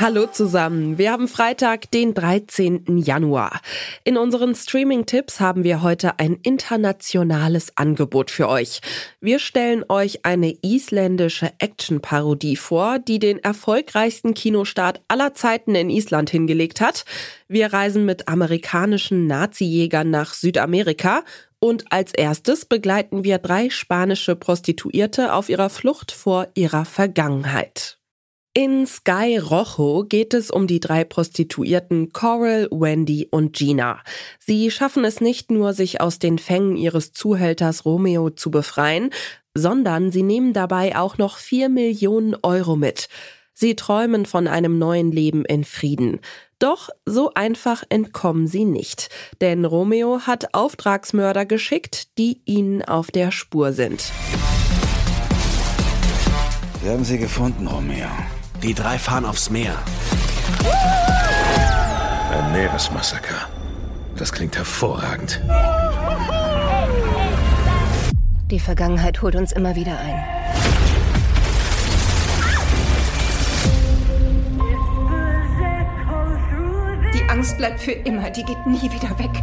Hallo zusammen. Wir haben Freitag, den 13. Januar. In unseren Streaming-Tipps haben wir heute ein internationales Angebot für euch. Wir stellen euch eine isländische Action-Parodie vor, die den erfolgreichsten Kinostart aller Zeiten in Island hingelegt hat. Wir reisen mit amerikanischen Nazi-Jägern nach Südamerika und als erstes begleiten wir drei spanische Prostituierte auf ihrer Flucht vor ihrer Vergangenheit. In Sky Rojo geht es um die drei Prostituierten Coral, Wendy und Gina. Sie schaffen es nicht nur, sich aus den Fängen ihres Zuhälters Romeo zu befreien, sondern sie nehmen dabei auch noch vier Millionen Euro mit. Sie träumen von einem neuen Leben in Frieden. Doch so einfach entkommen sie nicht, denn Romeo hat Auftragsmörder geschickt, die ihnen auf der Spur sind. Wir haben sie gefunden, Romeo. Die drei fahren aufs Meer. Ein Meeresmassaker. Das klingt hervorragend. Die Vergangenheit holt uns immer wieder ein. Die Angst bleibt für immer, die geht nie wieder weg.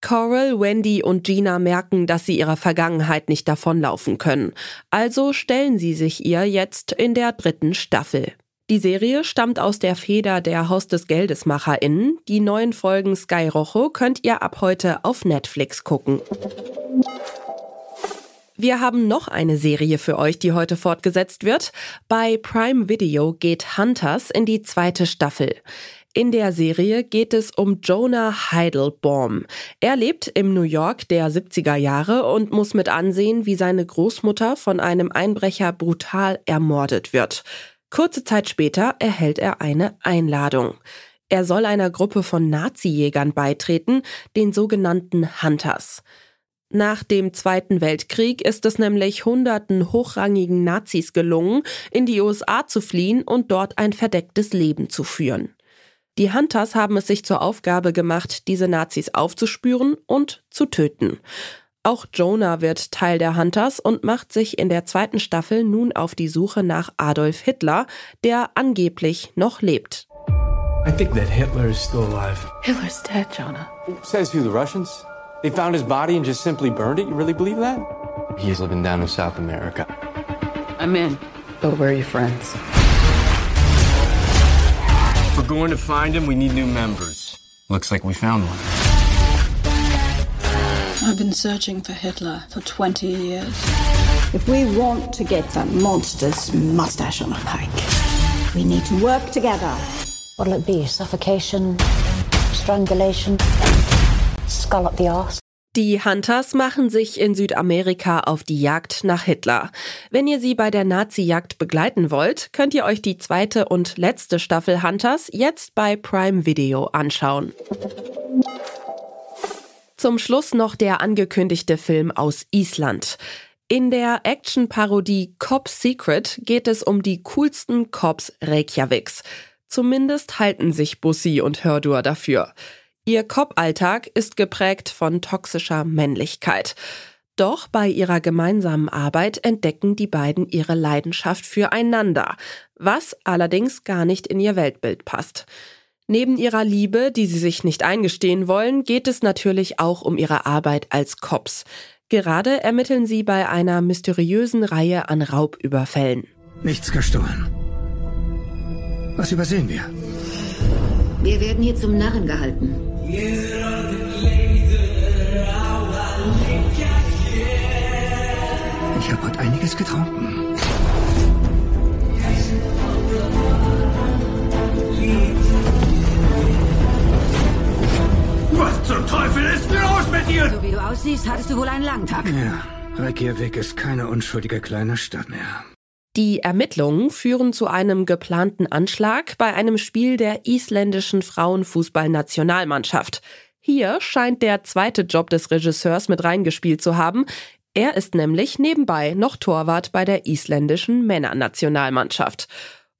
Coral, Wendy und Gina merken, dass sie ihrer Vergangenheit nicht davonlaufen können. Also stellen sie sich ihr jetzt in der dritten Staffel. Die Serie stammt aus der Feder der Haus des GeldesmacherInnen. Die neuen Folgen Sky Rojo könnt ihr ab heute auf Netflix gucken. Wir haben noch eine Serie für euch, die heute fortgesetzt wird. Bei Prime Video geht Hunters in die zweite Staffel. In der Serie geht es um Jonah Heidelbaum. Er lebt im New York der 70er Jahre und muss mit ansehen, wie seine Großmutter von einem Einbrecher brutal ermordet wird. Kurze Zeit später erhält er eine Einladung. Er soll einer Gruppe von Nazi-Jägern beitreten, den sogenannten Hunters. Nach dem Zweiten Weltkrieg ist es nämlich hunderten hochrangigen Nazis gelungen, in die USA zu fliehen und dort ein verdecktes Leben zu führen. Die Hunters haben es sich zur Aufgabe gemacht, diese Nazis aufzuspüren und zu töten. Auch Jonah wird Teil der Hunters und macht sich in der zweiten Staffel nun auf die Suche nach Adolf Hitler, der angeblich noch lebt. I think that Hitler is still alive. Hitler's dead, Jonah. Says who, the Russians? They found his body and just simply burned it? You really believe that? He's living down in South America. I'm in. But where are your friends? If we're going to find him, we need new members. Looks like we found one. I've been searching for Hitler for 20 years. If we want to get that monster's mustache on a pike, we need to work together. What'll it be? Suffocation? Strangulation? Skull up the arse? Die Hunters machen sich in Südamerika auf die Jagd nach Hitler. Wenn ihr sie bei der Nazi-Jagd begleiten wollt, könnt ihr euch die zweite und letzte Staffel Hunters jetzt bei Prime Video anschauen. Zum Schluss noch der angekündigte Film aus Island. In der Action-Parodie Cop Secret geht es um die coolsten Cops Reykjaviks. Zumindest halten sich Bussi und Hördur dafür. Ihr Cop-Alltag ist geprägt von toxischer Männlichkeit. Doch bei ihrer gemeinsamen Arbeit entdecken die beiden ihre Leidenschaft füreinander, was allerdings gar nicht in ihr Weltbild passt. Neben ihrer Liebe, die sie sich nicht eingestehen wollen, geht es natürlich auch um ihre Arbeit als Cops. Gerade ermitteln sie bei einer mysteriösen Reihe an Raubüberfällen. Nichts gestohlen. Was übersehen wir? Wir werden hier zum Narren gehalten. Ich habe heute einiges getrunken. Was zum Teufel ist los mit dir? So wie du aussiehst, hattest du wohl einen langen Tag. Ja, Reykjavik ist keine unschuldige kleine Stadt mehr. Die Ermittlungen führen zu einem geplanten Anschlag bei einem Spiel der isländischen Frauenfußballnationalmannschaft. Hier scheint der zweite Job des Regisseurs mit reingespielt zu haben. Er ist nämlich nebenbei noch Torwart bei der isländischen Männernationalmannschaft.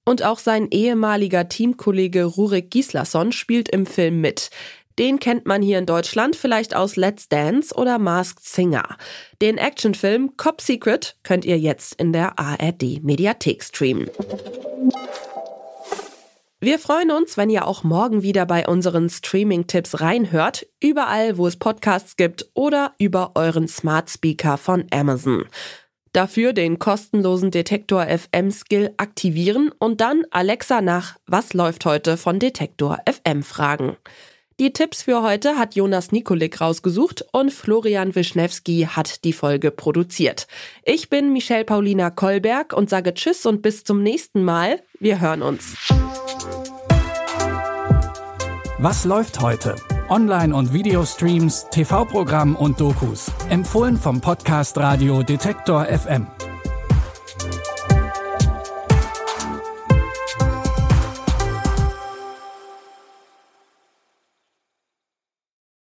Und auch sein ehemaliger Teamkollege Rurik Gislason spielt im Film mit. Den kennt man hier in Deutschland vielleicht aus Let's Dance oder Masked Singer. Den Actionfilm Cop Secret könnt ihr jetzt in der ARD Mediathek streamen. Wir freuen uns, wenn ihr auch morgen wieder bei unseren Streaming-Tipps reinhört, überall, wo es Podcasts gibt oder über euren Smart Speaker von Amazon. Dafür den kostenlosen Detektor FM Skill aktivieren und dann Alexa nach Was läuft heute von Detektor FM fragen. Die Tipps für heute hat Jonas Nikolik rausgesucht und Florian Wischnewski hat die Folge produziert. Ich bin Michelle Paulina Kolberg und sage Tschüss und bis zum nächsten Mal. Wir hören uns. Was läuft heute? Online- und Videostreams, TV-Programm und Dokus. Empfohlen vom Podcast Radio Detektor FM.